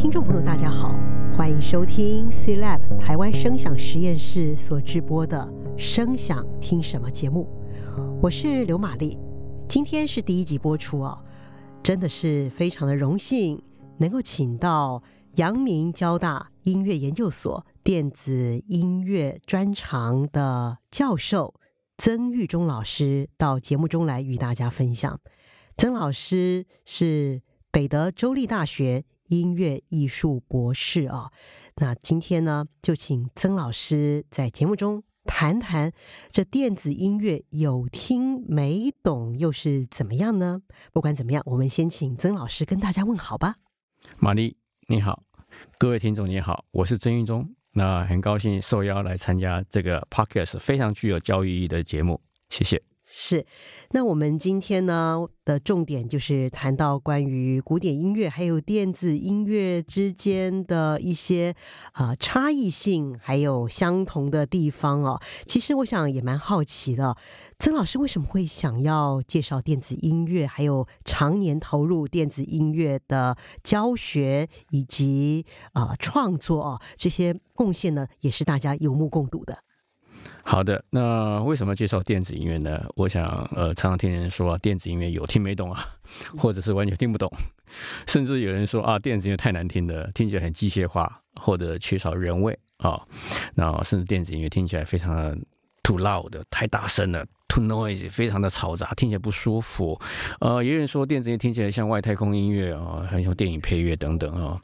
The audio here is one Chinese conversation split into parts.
听众朋友，大家好，欢迎收听 C Lab 台湾声响实验室所直播的《声响听什么》节目，我是刘玛丽。今天是第一集播出哦，真的是非常的荣幸，能够请到阳明交大音乐研究所电子音乐专长的教授曾玉忠老师到节目中来与大家分享。曾老师是北德州立大学音乐艺术博士啊，那今天呢，就请曾老师在节目中谈谈这电子音乐有听没懂又是怎么样呢？不管怎么样，我们先请曾老师跟大家问好吧。玛丽你好，各位听众你好，我是曾玉忠，那很高兴受邀来参加这个 Podcast 非常具有教育意义的节目，谢谢。是，那我们今天呢的重点就是谈到关于古典音乐还有电子音乐之间的一些啊、差异性，还有相同的地方哦。其实我想也蛮好奇的，曾老师为什么会想要介绍电子音乐，还有常年投入电子音乐的教学以及啊、创作哦，这些贡献呢，也是大家有目共睹的。好的，那为什么介绍电子音乐呢？我想，呃，常常听人说，电子音乐有听没懂啊，或者是完全听不懂，甚至有人说啊，电子音乐太难听了，听起来很机械化，或者缺少人味啊。那甚至电子音乐听起来非常的 too loud，太大声了，too noisy，非常的嘈杂，听起来不舒服。呃，也有人说电子音乐听起来像外太空音乐啊，很像电影配乐等等啊。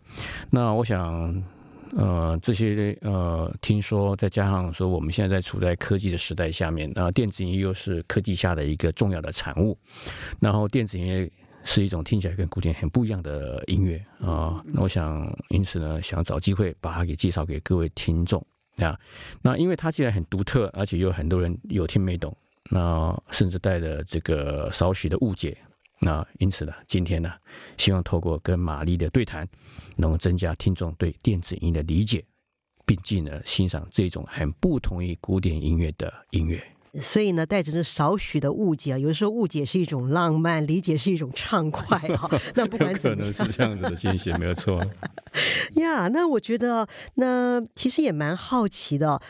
那我想。呃，这些呃，听说再加上说，我们现在处在科技的时代下面，那电子音乐又是科技下的一个重要的产物，然后电子音乐是一种听起来跟古典很不一样的音乐啊。那我想，因此呢，想找机会把它给介绍给各位听众啊。那因为它既然很独特，而且有很多人有听没懂，那甚至带着这个少许的误解。那因此呢，今天呢，希望透过跟玛丽的对谈，能够增加听众对电子音的理解，并进而欣赏这种很不同于古典音乐的音乐。所以呢，带着这少许的误解啊，有的时候误解是一种浪漫，理解是一种畅快啊。那不管怎么样，可能是这样子的情形，没有错。呀，yeah, 那我觉得，那其实也蛮好奇的，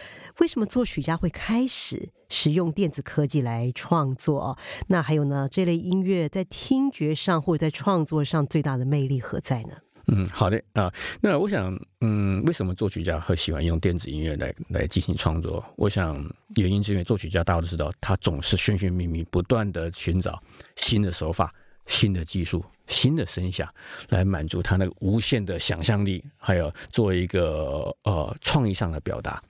为什么作曲家会开始使用电子科技来创作？那还有呢，这类音乐在听觉上或者在创作上最大的魅力何在呢？嗯，好的啊。那我想，嗯，为什么作曲家会喜欢用电子音乐来来进行创作？我想原因是因为作曲家大家都知道，他总是寻寻觅觅，不断的寻找新的手法、新的技术、新的声响，来满足他那个无限的想象力，还有做一个呃创意上的表达。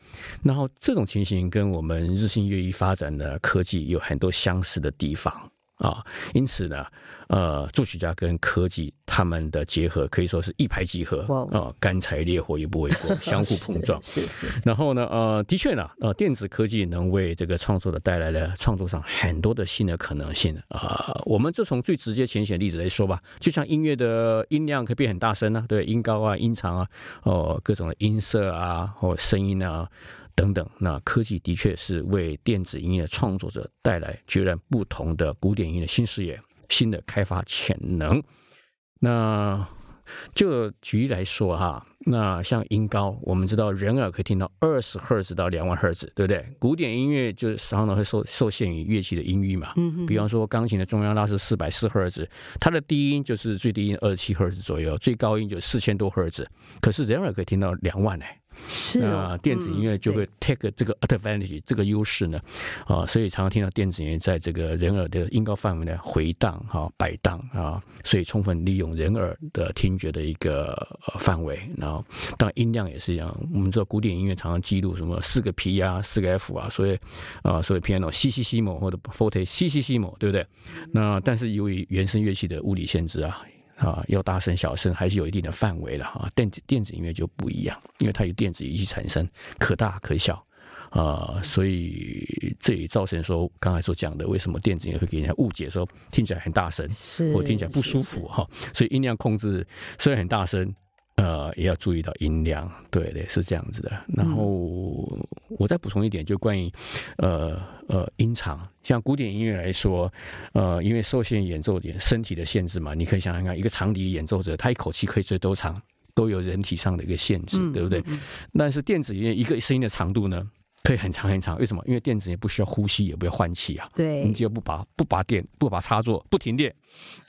然后这种情形跟我们日新月异发展的科技有很多相似的地方。啊，因此呢，呃，作曲家跟科技他们的结合可以说是一拍即合啊，干柴烈火也不为过，相互碰撞。是是。然后呢，呃，的确呢，呃，电子科技能为这个创作的带来了创作上很多的新的可能性啊、呃。我们就从最直接浅显的例子来说吧，就像音乐的音量可以变很大声呢、啊，对，音高啊、音长啊，哦，各种的音色啊，或声音啊。等等，那科技的确是为电子音乐创作者带来截然不同的古典音乐新视野、新的开发潜能。那就举例来说哈，那像音高，我们知道人耳可以听到二十赫兹到两万赫兹，对不对？古典音乐就是常常会受受限于乐器的音域嘛。嗯嗯。比方说，钢琴的中央拉是四百四赫兹，它的低音就是最低音二十七赫兹左右，最高音就四千多赫兹。可是人耳可以听到两万呢。是啊，电子音乐就会 take 这个 advantage、嗯、这个优势呢，啊，所以常常听到电子音乐在这个人耳的音高范围内回荡哈摆荡啊，所以充分利用人耳的听觉的一个范围。然后，当然音量也是一样，我们知道古典音乐常常记录什么四个 P 啊，四个 F 啊，所以啊，所以 piano C C C 某或者 forte C C C 某，对不对？那但是由于原声乐器的物理限制啊。啊，要大声小声还是有一定的范围了啊。电子电子音乐就不一样，因为它有电子仪器产生，可大可小啊，所以这也造成说刚才所讲的，为什么电子音乐会给人家误解说听起来很大声，或听起来不舒服哈。所以音量控制虽然很大声。呃，也要注意到音量，对对，是这样子的。然后我再补充一点，就关于呃呃音长，像古典音乐来说，呃，因为受限演奏点身体的限制嘛，你可以想想看，一个长笛演奏者，他一口气可以吹多长？都有人体上的一个限制，嗯、对不对？嗯嗯、但是电子音乐一个声音的长度呢，可以很长很长。为什么？因为电子也不需要呼吸，也不要换气啊。对，你只要不拔不拔电，不拔插座，不停电，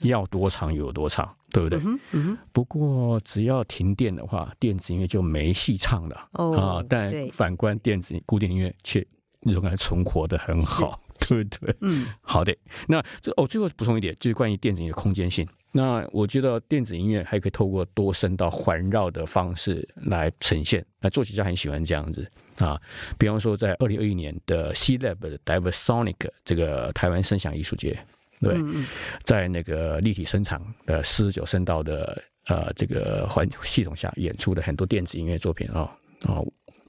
要多长有多长，对不对？嗯嗯、不过只要停电的话，电子音乐就没戏唱了、哦、啊。但反观电子古典音乐却仍然存活得很好。对不对？嗯，好的。那这哦，最后补充一点，就是关于电子音乐的空间性。那我觉得电子音乐还可以透过多声道环绕的方式来呈现。那作曲家很喜欢这样子啊。比方说，在二零二一年的 C-Lab 的 Diversonic 这个台湾声响艺术节，对，在那个立体声场的四十九声道的呃这个环系统下演出的很多电子音乐作品啊啊。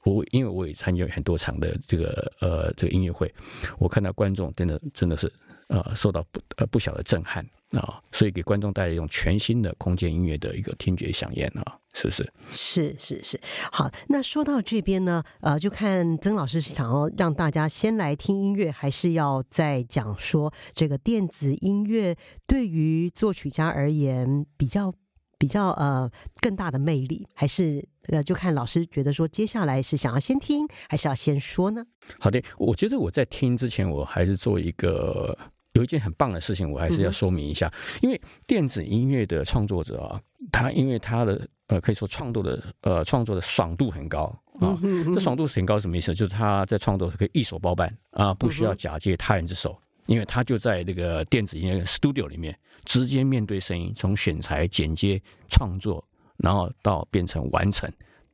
我因为我也参与很多场的这个呃这个音乐会，我看到观众真的真的是呃受到不呃不小的震撼啊，所以给观众带来一种全新的空间音乐的一个听觉响宴啊，是不是？是是是。好，那说到这边呢，呃，就看曾老师是想要让大家先来听音乐，还是要再讲说这个电子音乐对于作曲家而言比较。比较呃更大的魅力，还是呃就看老师觉得说，接下来是想要先听，还是要先说呢？好的，我觉得我在听之前，我还是做一个有一件很棒的事情，我还是要说明一下，嗯、因为电子音乐的创作者啊，他因为他的呃可以说创作的呃创作的爽度很高啊，嗯、哼哼这爽度很高什么意思？就是他在创作可以一手包办啊，不需要假借他人之手。嗯因为他就在那个电子音乐 studio 里面，直接面对声音，从选材、剪接、创作，然后到变成完成，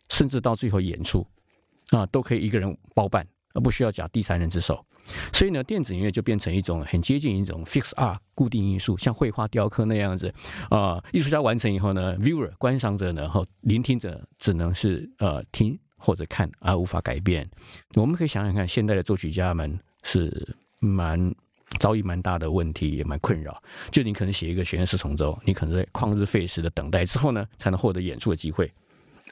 甚至到最后演出，啊，都可以一个人包办，而不需要假第三人之手。所以呢，电子音乐就变成一种很接近一种 fix art 固定艺术，像绘画、雕刻那样子啊。艺术家完成以后呢，viewer 观赏者呢，和聆听者只能是呃听或者看，而无法改变。我们可以想想看，现代的作曲家们是蛮。遭遇蛮大的问题，也蛮困扰。就你可能写一个《弦乐四重奏》，你可能在旷日费时的等待之后呢，才能获得演出的机会。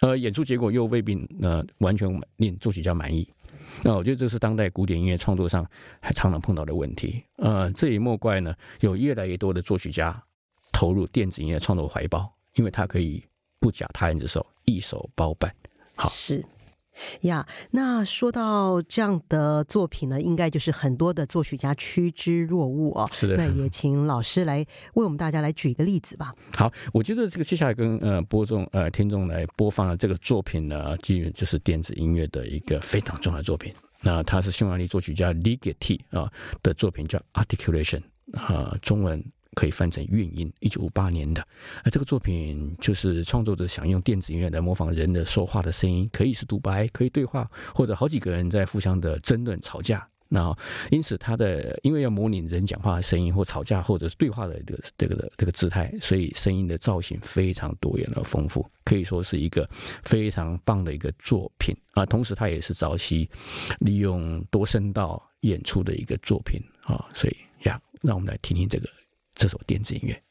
呃，演出结果又未必呃完全令作曲家满意。那我觉得这是当代古典音乐创作上还常常碰到的问题。呃，这也莫怪呢，有越来越多的作曲家投入电子音乐创作怀抱，因为他可以不假他人之手，一手包办。好，是。呀，那说到这样的作品呢，应该就是很多的作曲家趋之若鹜哦。是的，那也请老师来为我们大家来举一个例子吧。好，我觉得这个接下来跟呃播众呃听众来播放的这个作品呢，基于就是电子音乐的一个非常重要的作品。那它是匈牙利作曲家 Ligeti 啊的作品，叫 Articulation 啊，中文。可以翻成韵音，一九五八年的。那这个作品就是创作者想用电子音乐来模仿人的说话的声音，可以是独白，可以对话，或者好几个人在互相的争论、吵架。那因此，他的因为要模拟人讲话的声音，或吵架，或者是对话的这个这个这个姿态，所以声音的造型非常多元而丰富，可以说是一个非常棒的一个作品啊。同时，它也是早期利用多声道演出的一个作品啊。所以呀，让我们来听听这个。这首电子音乐。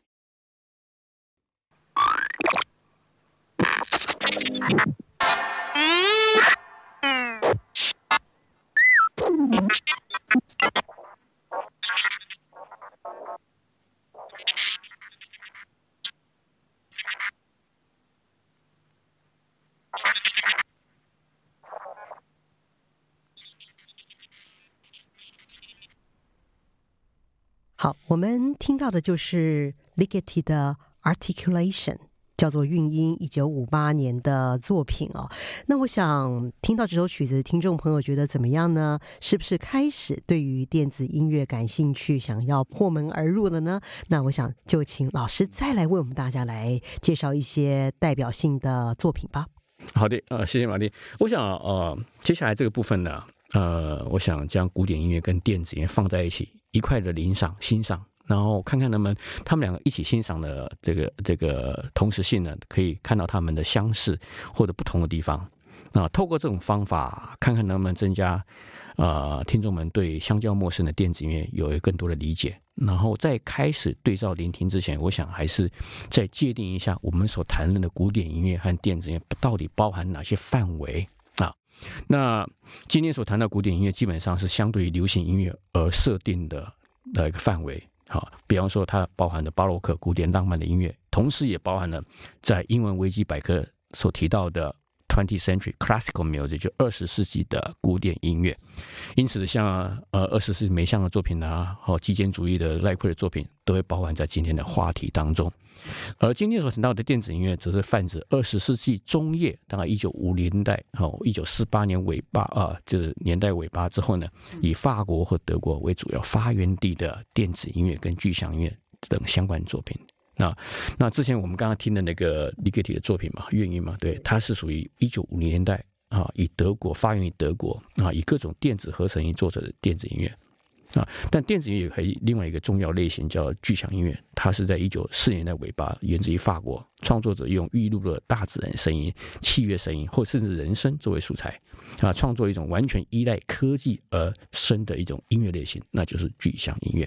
好，我们听到的就是 Ligeti 的 Articulation，叫做韵音，一九五八年的作品哦。那我想听到这首曲子，听众朋友觉得怎么样呢？是不是开始对于电子音乐感兴趣，想要破门而入了呢？那我想就请老师再来为我们大家来介绍一些代表性的作品吧。好的，呃，谢谢玛丽。我想，呃，接下来这个部分呢，呃，我想将古典音乐跟电子音乐放在一起。一块的聆赏欣赏，然后看看他们他们两个一起欣赏的这个这个同时性呢，可以看到他们的相似或者不同的地方。那透过这种方法，看看能不能增加呃听众们对相较陌生的电子音乐有更多的理解。然后在开始对照聆听之前，我想还是再界定一下我们所谈论的古典音乐和电子音乐到底包含哪些范围？那今天所谈到古典音乐，基本上是相对于流行音乐而设定的的一个范围。好，比方说它包含的巴洛克、古典、浪漫的音乐，同时也包含了在英文维基百科所提到的。Twenty-century classical music 就二十世纪的古典音乐，因此像呃二十世纪梅湘的作品啊，和极简主义的赖奎的作品，都会包含在今天的话题当中。而今天所谈到的电子音乐，则是泛指二十世纪中叶，大概一九五零代，哦一九四八年尾巴啊，就是年代尾巴之后呢，以法国和德国为主要发源地的电子音乐跟具象音乐等相关作品。那那之前我们刚刚听的那个 ligeti 的作品嘛，乐音嘛，对，它是属于一九五零年代啊，以德国发源于德国啊，以各种电子合成音做成的电子音乐啊。但电子音乐还有另外一个重要类型叫具象音乐，它是在一九四零年代尾巴，源自于法国，创作者用预录的大自然声音、器乐声音或甚至人声作为素材啊，创作一种完全依赖科技而生的一种音乐类型，那就是具象音乐。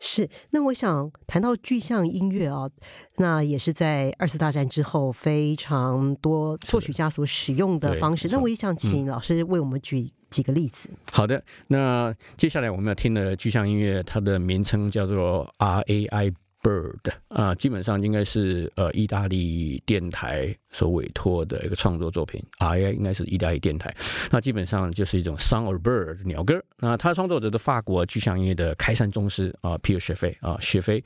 是，那我想谈到具象音乐啊，那也是在二次大战之后非常多作曲家所使用的方式。那我也想请老师为我们举几个例子。嗯。好的，那接下来我们要听的具象音乐，它的名称叫做 RAI。Bird 啊，基本上应该是呃意大利电台所委托的一个创作作品。RAI 应该是意大利电台，那基本上就是一种 Song of Bird 鸟歌。那他创作者的法国具象音乐的开山宗师啊，Pierre Schaeffer 啊，雪菲。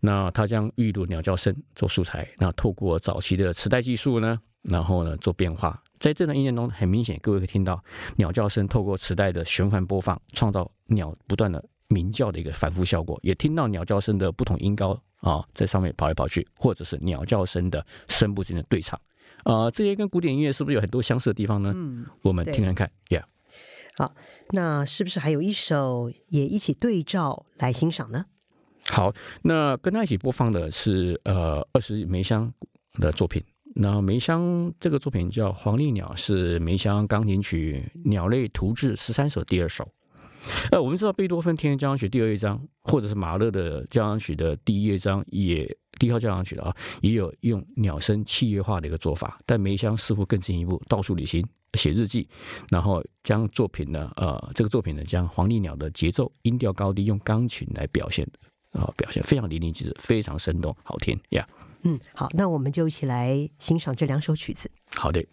那他将预录鸟叫声做素材，那透过早期的磁带技术呢，然后呢做变化。在这段音乐中，很明显各位可以听到鸟叫声透过磁带的循环播放，创造鸟不断的。鸣叫的一个反复效果，也听到鸟叫声的不同音高啊，在上面跑来跑去，或者是鸟叫声的声部之间的对唱啊，这些跟古典音乐是不是有很多相似的地方呢？嗯，我们听看看，Yeah。好，那是不是还有一首也一起对照来欣赏呢？好，那跟他一起播放的是呃二十梅香的作品。那梅香这个作品叫《黄鹂鸟》，是梅香钢琴曲《鸟类图志十三首》第二首。呃，我们知道贝多芬《田园交响曲》第二乐章，或者是马勒的交响曲的第一乐章，也第一号交响曲的啊，也有用鸟声器乐化的一个做法。但梅香似乎更进一步，到处旅行，写日记，然后将作品呢，呃，这个作品呢，将黄鹂鸟的节奏、音调高低用钢琴来表现啊、呃，表现非常淋漓尽致，非常生动，好听呀。Yeah、嗯，好，那我们就一起来欣赏这两首曲子。好的。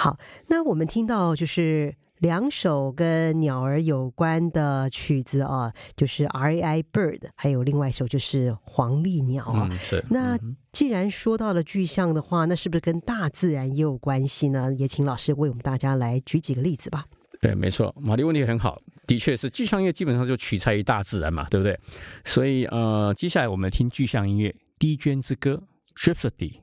好，那我们听到就是两首跟鸟儿有关的曲子啊，就是 RAI Bird，还有另外一首就是黄鹂鸟啊。嗯、是。那既然说到了具象的话，那是不是跟大自然也有关系呢？也请老师为我们大家来举几个例子吧。对，没错，马丽问题很好，的确是具象音乐基本上就取材于大自然嘛，对不对？所以呃，接下来我们听具象音乐《低绢之歌》（Rhapsody），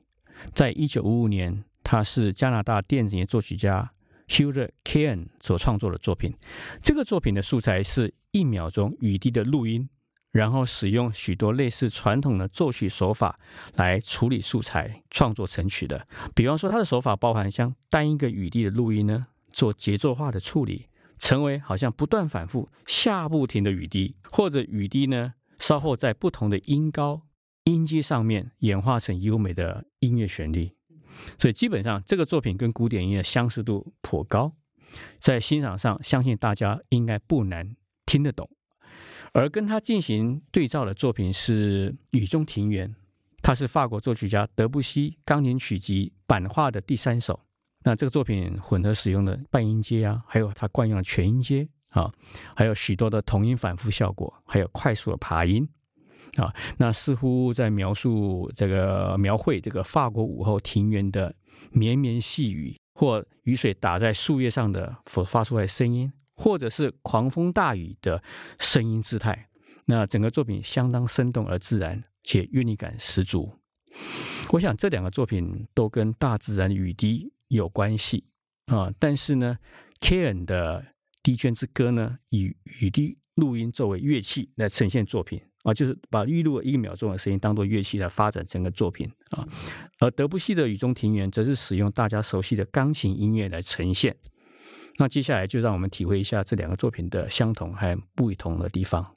在一九五五年。它是加拿大电子音乐作曲家 Hilda Keane 所创作的作品。这个作品的素材是一秒钟雨滴的录音，然后使用许多类似传统的作曲手法来处理素材创作成曲的。比方说，它的手法包含像单一个雨滴的录音呢，做节奏化的处理，成为好像不断反复下不停的雨滴，或者雨滴呢稍后在不同的音高音阶上面演化成优美的音乐旋律。所以基本上，这个作品跟古典音乐相似度颇高，在欣赏上，相信大家应该不难听得懂。而跟他进行对照的作品是《雨中庭园》，它是法国作曲家德布西钢琴曲集版画的第三首。那这个作品混合使用的半音阶啊，还有它惯用的全音阶啊，还有许多的同音反复效果，还有快速的爬音啊，那似乎在描述这个描绘这个法国午后庭园的绵绵细雨，或雨水打在树叶上的所发出来的声音，或者是狂风大雨的声音姿态。那整个作品相当生动而自然，且韵律感十足。我想这两个作品都跟大自然雨滴有关系啊，但是呢，Karen 的《滴涓之歌》呢，以雨滴录音作为乐器来呈现作品啊，就是把预录一秒钟的声音当做乐器来发展整个作品啊。而德布西的《雨中庭园》则是使用大家熟悉的钢琴音乐来呈现。那接下来就让我们体会一下这两个作品的相同和不同的地方。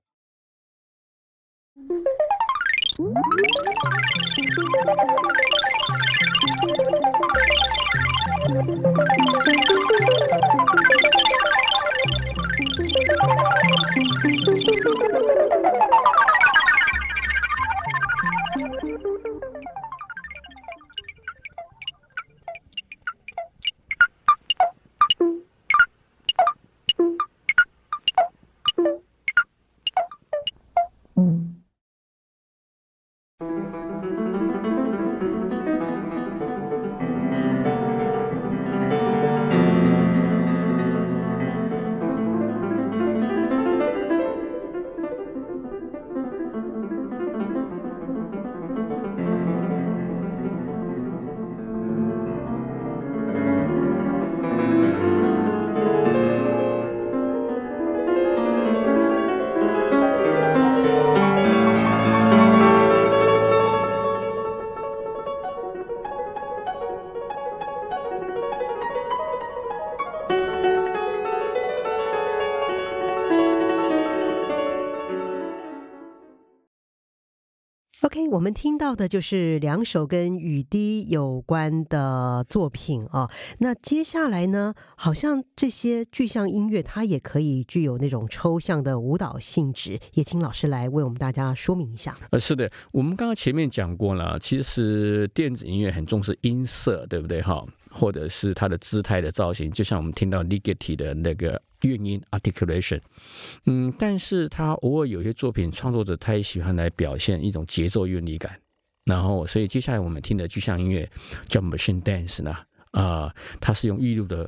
我们听到的就是两首跟雨滴有关的作品啊。那接下来呢，好像这些具象音乐它也可以具有那种抽象的舞蹈性质，也请老师来为我们大家说明一下。呃，是的，我们刚刚前面讲过了，其实电子音乐很重视音色，对不对？哈，或者是它的姿态的造型，就像我们听到 Ligeti 的那个。韵音 articulation，嗯，但是他偶尔有些作品创作者他也喜欢来表现一种节奏韵律感，然后所以接下来我们听的具象音乐叫 machine dance 呢，啊、它是用预录的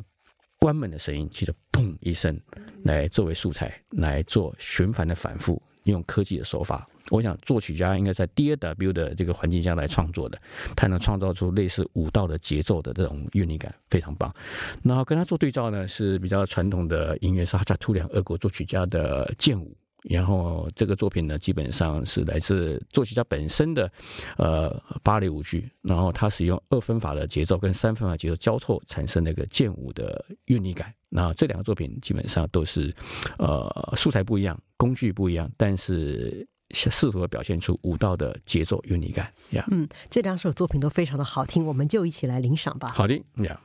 关门的声音，其实砰一声来作为素材来做循环的反复。用科技的手法，我想作曲家应该在 DAW 的这个环境下来创作的，他能创造出类似舞蹈的节奏的这种韵律感，非常棒。然后跟他做对照呢，是比较传统的音乐，是哈扎图良俄国作曲家的剑舞。然后这个作品呢，基本上是来自作曲家本身的呃芭蕾舞剧，然后它使用二分法的节奏跟三分法节奏交错产生那个剑舞的韵律感。那这两个作品基本上都是呃素材不一样，工具不一样，但是试图表现出舞蹈的节奏韵律感。呀，嗯，这两首作品都非常的好听，我们就一起来领赏吧。好的，呀。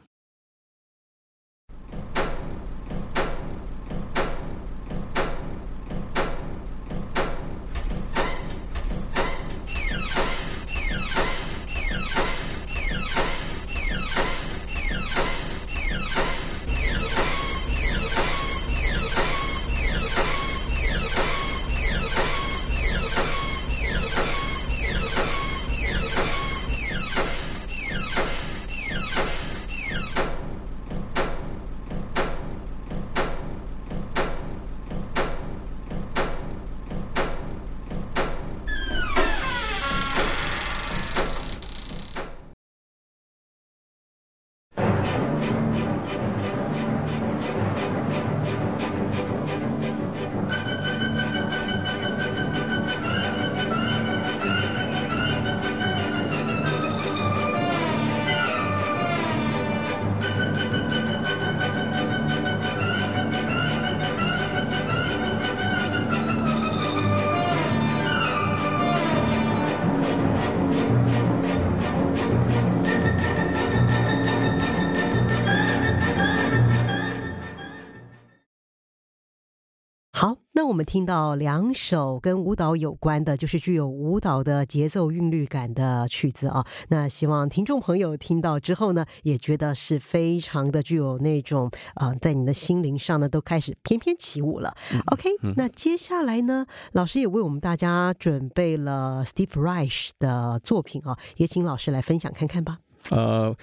我们听到两首跟舞蹈有关的，就是具有舞蹈的节奏韵律感的曲子啊。那希望听众朋友听到之后呢，也觉得是非常的具有那种呃，在你的心灵上呢，都开始翩翩起舞了。嗯、OK，、嗯、那接下来呢，老师也为我们大家准备了 Steve Reich 的作品啊，也请老师来分享看看吧。呃，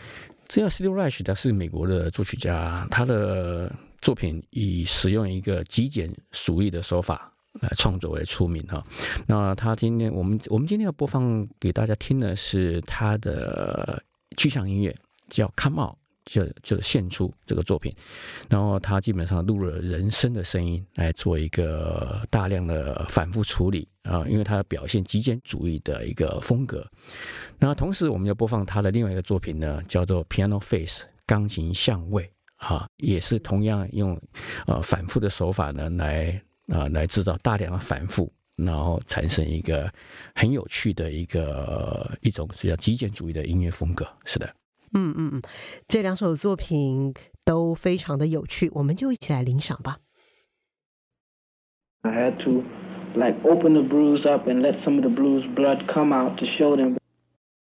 这样 Steve Reich 他是美国的作曲家，他的。作品以使用一个极简主义的手法来创作为出名哈。那他今天我们我们今天要播放给大家听的是他的具象音乐，叫《Come Out》，就就献出这个作品。然后他基本上录了人声的声音来做一个大量的反复处理啊，因为他表现极简主义的一个风格。那同时我们要播放他的另外一个作品呢，叫做《Piano Face》，钢琴相位。啊，也是同样用呃反复的手法呢，来啊、呃、来制造大量的反复，然后产生一个很有趣的一个一种是叫极简主义的音乐风格。是的，嗯嗯嗯，这两首作品都非常的有趣，我们就一起来领赏吧。I had to like open the bruise up and let some of the bruise blood come out to show them.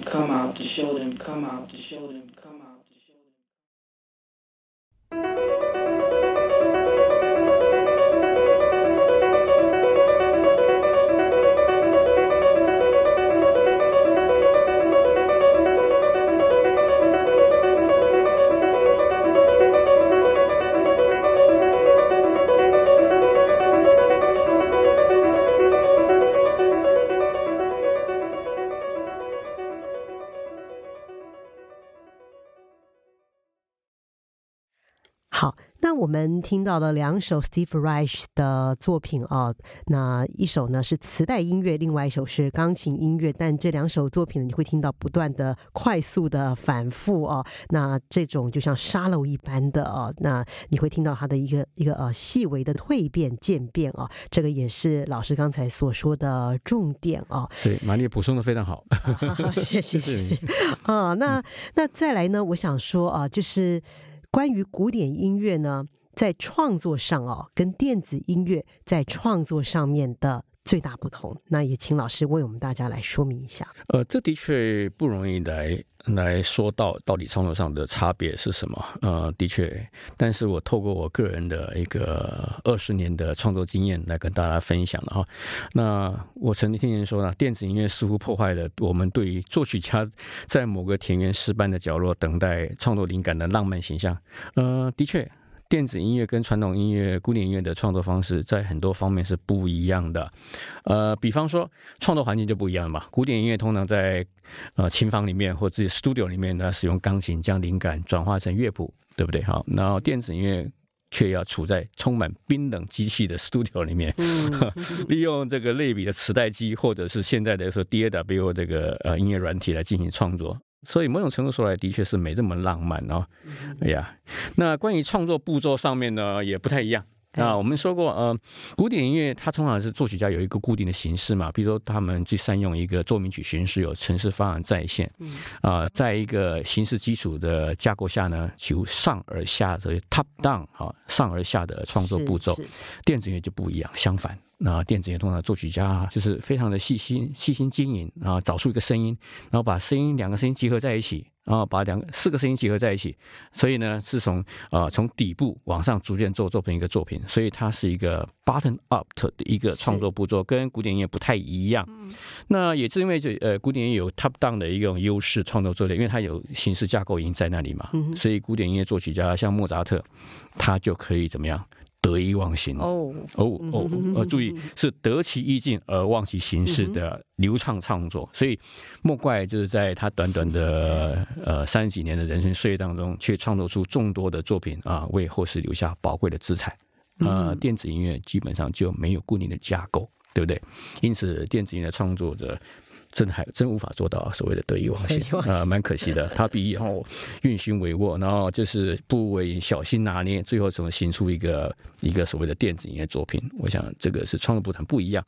Come out to show them, come out to show them. 听到了两首 Steve Reich 的作品啊，那一首呢是磁带音乐，另外一首是钢琴音乐。但这两首作品呢，你会听到不断的快速的反复啊，那这种就像沙漏一般的啊，那你会听到它的一个一个呃细微的蜕变渐变啊，这个也是老师刚才所说的重点啊。是，马丽补充的非常好，谢谢谢 谢啊。那那再来呢，我想说啊，就是。关于古典音乐呢，在创作上哦，跟电子音乐在创作上面的最大不同，那也请老师为我们大家来说明一下。呃，这的确不容易来来说到到底创作上的差别是什么。呃，的确，但是我透过我个人的一个二十年的创作经验来跟大家分享了哈。那我曾经听人说呢，电子音乐似乎破坏了我们对于作曲家在某个田园诗般的角落等待创作灵感的浪漫形象。呃，的确。电子音乐跟传统音乐、古典音乐的创作方式在很多方面是不一样的。呃，比方说创作环境就不一样了嘛。古典音乐通常在呃琴房里面或自己 studio 里面呢，使用钢琴将灵感转化成乐谱，对不对？好，然后电子音乐却要处在充满冰冷机器的 studio 里面，利用这个类比的磁带机或者是现在的说 DAW 这个呃音乐软体来进行创作。所以某种程度说来，的确是没这么浪漫哦。哎呀，那关于创作步骤上面呢，也不太一样啊。我们说过，呃，古典音乐它通常是作曲家有一个固定的形式嘛，比如说他们最善用一个奏鸣曲形式，有程式方案再现啊，在一个形式基础的架构下呢，求上而下的 top down 啊，上而下的创作步骤。电子音乐就不一样，相反。那电子乐通常作曲家就是非常的细心、细心经营，然后找出一个声音，然后把声音两个声音结合在一起，然后把两个四个声音结合在一起，所以呢是从呃从底部往上逐渐做做成一个作品，所以它是一个 button up 的一个创作步骤，跟古典音乐不太一样。那也是因为这呃古典音乐有 top down 的一种优势创作作业，因为它有形式架构已经在那里嘛，所以古典音乐作曲家像莫扎特，他就可以怎么样？得意忘形哦哦哦！呃，注意是得其意境而忘其形式的流畅创作，所以莫怪就是在他短短的呃三十几年的人生岁月当中，却创作出众多的作品啊，为后世留下宝贵的资产。呃，电子音乐基本上就没有固定的架构，对不对？因此，电子音乐的创作者。真还真无法做到所谓的得意忘形啊，蛮可惜的。他比以后运行帷幄，然后就是不为小心拿捏，最后怎么形出一个一个所谓的电子音乐作品？我想这个是创作不同不一样。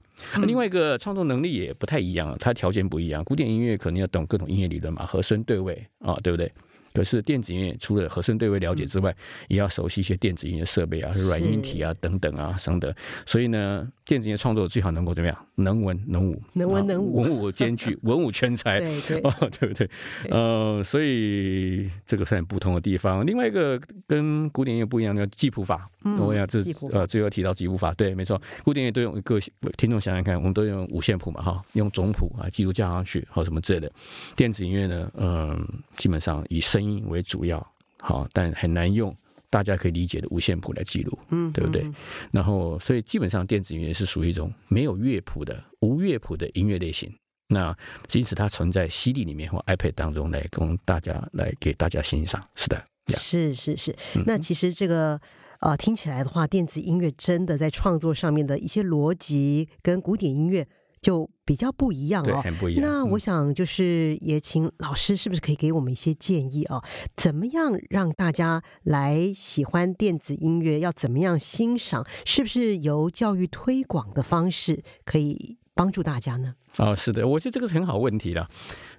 另外一个创作能力也不太一样，它条件不一样。古典音乐可能要懂各种音乐理论嘛，和声对位啊，对不对？可是电子音乐除了和声对位了解之外，也要熟悉一些电子音乐设备啊、软硬体啊等等啊等等。所以呢，电子音乐创作最好能够怎么样？能文能武，能文能武，文武兼具，文武全才，对对，哦，对不对？呃，所以这个是很不同的地方。另外一个跟古典音乐不一样的记谱法，我想这呃最后提到记谱法，对，没错，古典音乐都用个听众想想看，我们都用五线谱嘛，哈，用总谱啊记录加上去，或什么之类的。电子音乐呢，嗯，基本上以声音为主要，好，但很难用大家可以理解的五线谱来记录，嗯，对不对？然后，所以基本上电子音乐是属于一种没有乐谱的无乐谱的音乐类型。那因此它存在 CD 里面或 iPad 当中来供大家来给大家欣赏。是的，是是是。那其实这个呃听起来的话，电子音乐真的在创作上面的一些逻辑跟古典音乐。就比较不一样哦，很不一样。那我想就是也请老师是不是可以给我们一些建议啊？怎么样让大家来喜欢电子音乐？要怎么样欣赏？是不是由教育推广的方式可以帮助大家呢？哦，是的，我觉得这个是很好问题的。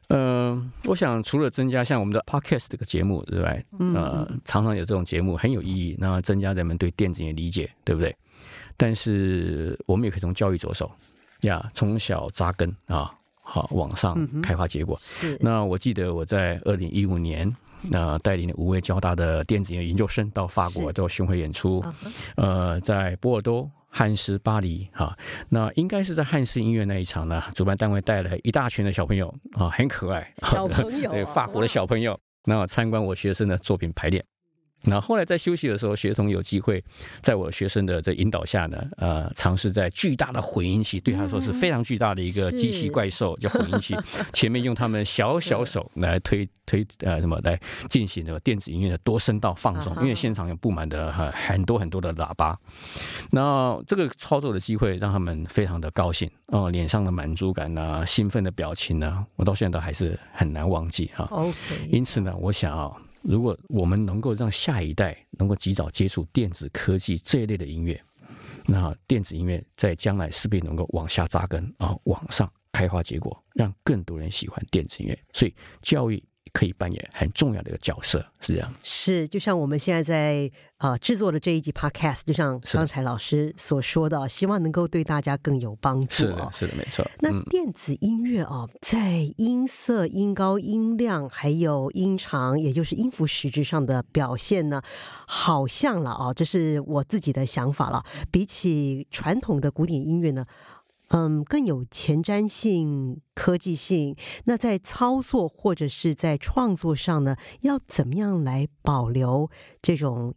嗯、呃，我想除了增加像我们的 Podcast 这个节目之外，呃，常常有这种节目很有意义，那增加人们对电子音乐理解，对不对？但是我们也可以从教育着手。呀，从小扎根啊，好往上开花结果。那我记得我在二零一五年，那带领五位交大的电子音乐研究生到法国做巡回演出，呃，在波尔多、汉斯、巴黎，哈，那应该是在汉斯音乐那一场呢，主办单位带来一大群的小朋友啊，很可爱，小朋友、啊，对，法国的小朋友，那参观我学生的作品排练。那后来在休息的时候，学童有机会在我学生的这引导下呢，呃，尝试在巨大的混音器，对他说是非常巨大的一个机器怪兽，叫混音器，前面用他们小小手来推推呃什么来进行的电子音乐的多声道放送，因为现场有布满的很很多很多的喇叭。那这个操作的机会让他们非常的高兴哦，脸上的满足感呢，兴奋的表情呢，我到现在都还是很难忘记哈。OK，因此呢，我想啊。如果我们能够让下一代能够及早接触电子科技这一类的音乐，那电子音乐在将来势必能够往下扎根啊，往上开花结果，让更多人喜欢电子音乐。所以教育。可以扮演很重要的一个角色，是这样。是，就像我们现在在呃制作的这一集 Podcast，就像刚才老师所说的，希望能够对大家更有帮助。是的，是的，没错。那电子音乐啊，在音色、音高、音量，还有音长，也就是音符实质上的表现呢，好像了啊，这是我自己的想法了。比起传统的古典音乐呢。嗯，更有前瞻性、科技性。那在操作或者是在创作上呢，要怎么样来保留这种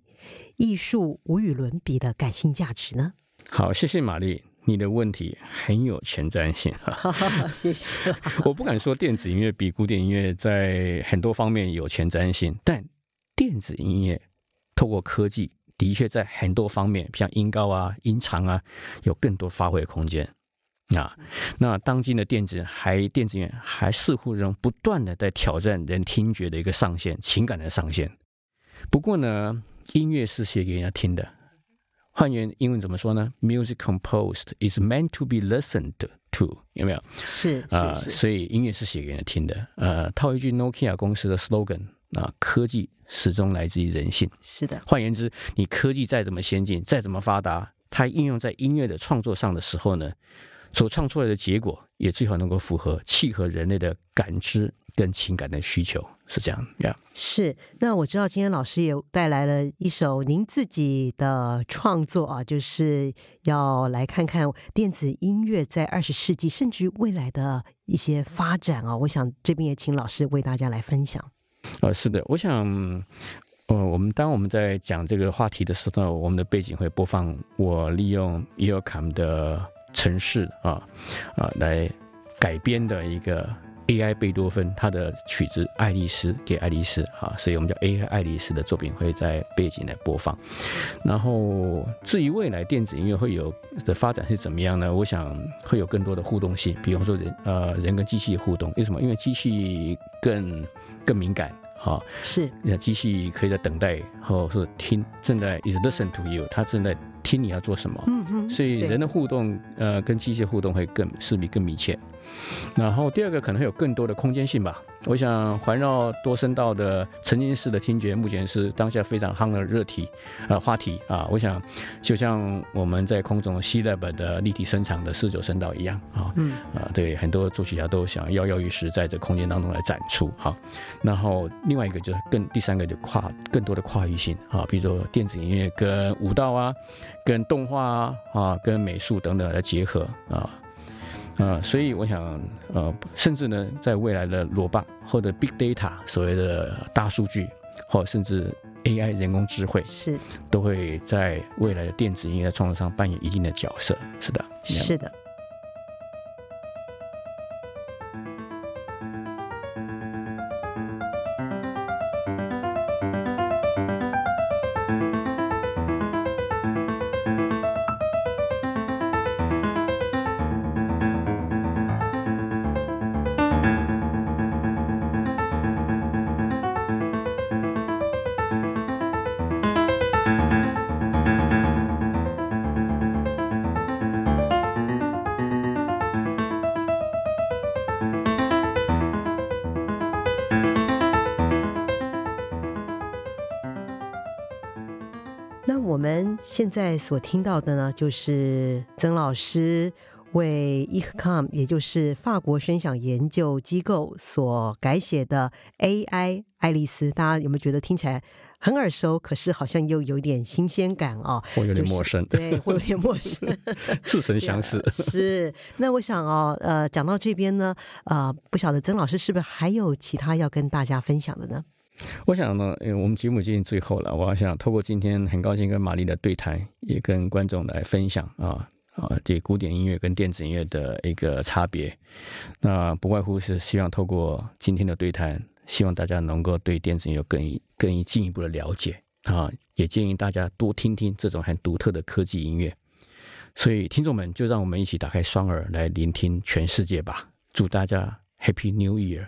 艺术无与伦比的感性价值呢？好，谢谢玛丽，你的问题很有前瞻性哈，谢谢。我不敢说电子音乐比古典音乐在很多方面有前瞻性，但电子音乐透过科技，的确在很多方面，像音高啊、音长啊，有更多发挥的空间。啊，那当今的电子还电子乐还似乎仍不断的在挑战人听觉的一个上限，情感的上限。不过呢，音乐是写给人家听的。换言英文怎么说呢？Music composed is meant to be listened to，有没有？是啊、呃，所以音乐是写给人家听的。呃，套一句 Nokia 公司的 slogan 啊、呃，科技始终来自于人性。是的。换言之，你科技再怎么先进，再怎么发达，它应用在音乐的创作上的时候呢，所创出来的结果也最好能够符合契合人类的感知跟情感的需求，是这样.是。那我知道今天老师也带来了一首您自己的创作啊，就是要来看看电子音乐在二十世纪甚至于未来的一些发展啊。我想这边也请老师为大家来分享。呃，是的，我想，呃，我们当我们在讲这个话题的时候，我们的背景会播放我利用 EarCom 的。城市啊啊，来改编的一个 AI 贝多芬他的曲子《爱丽丝》给爱丽丝啊，所以我们叫 AI 爱丽丝的作品会在背景来播放。然后至于未来电子音乐会有的发展是怎么样呢？我想会有更多的互动性，比方说人呃人跟机器的互动，为什么？因为机器更更敏感。啊，是，那机器可以在等待，或者是听，正在 is listen to you，它正在听你要做什么。嗯嗯，所以人的互动，呃，跟机械互动会更势必更密切。然后第二个可能会有更多的空间性吧。我想环绕多声道的沉浸式的听觉，目前是当下非常夯的热题，呃，话题啊。我想就像我们在空中 C-LAB 的立体声场的四九声道一样啊，嗯啊，对，很多作曲家都想要跃跃欲试，在这空间当中来展出哈。然后另外一个就是更第三个就跨更多的跨域性啊，比如说电子音乐跟舞蹈啊，跟动画啊啊，跟美术等等来结合啊。呃，所以我想，呃，甚至呢，在未来的罗棒或者 Big Data 所谓的大数据，或甚至 AI 人工智慧，是都会在未来的电子音乐创作上扮演一定的角色。是的，是的。们现在所听到的呢，就是曾老师为 ECOM，也就是法国声响研究机构所改写的 AI 爱丽丝。大家有没有觉得听起来很耳熟？可是好像又有点新鲜感哦，会有点陌生，就是、对，会有点陌生，似曾相识。是。那我想哦，呃，讲到这边呢，呃，不晓得曾老师是不是还有其他要跟大家分享的呢？我想呢，因为我们节目接近最后了，我想透过今天很高兴跟玛丽的对谈，也跟观众来分享啊啊，这古典音乐跟电子音乐的一个差别。那不外乎是希望透过今天的对谈，希望大家能够对电子音乐有更更进一步的了解啊，也建议大家多听听这种很独特的科技音乐。所以，听众们就让我们一起打开双耳来聆听全世界吧！祝大家 Happy New Year，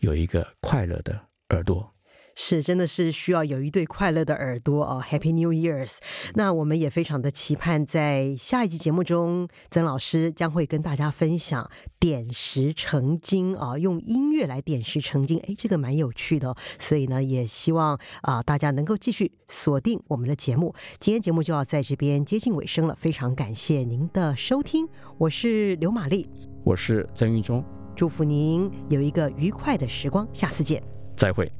有一个快乐的耳朵。是，真的是需要有一对快乐的耳朵哦，Happy New Year's！那我们也非常的期盼，在下一集节目中，曾老师将会跟大家分享点石成金啊，用音乐来点石成金，哎，这个蛮有趣的哦。所以呢，也希望啊大家能够继续锁定我们的节目。今天节目就要在这边接近尾声了，非常感谢您的收听，我是刘玛丽，我是曾玉忠，祝福您有一个愉快的时光，下次见，再会。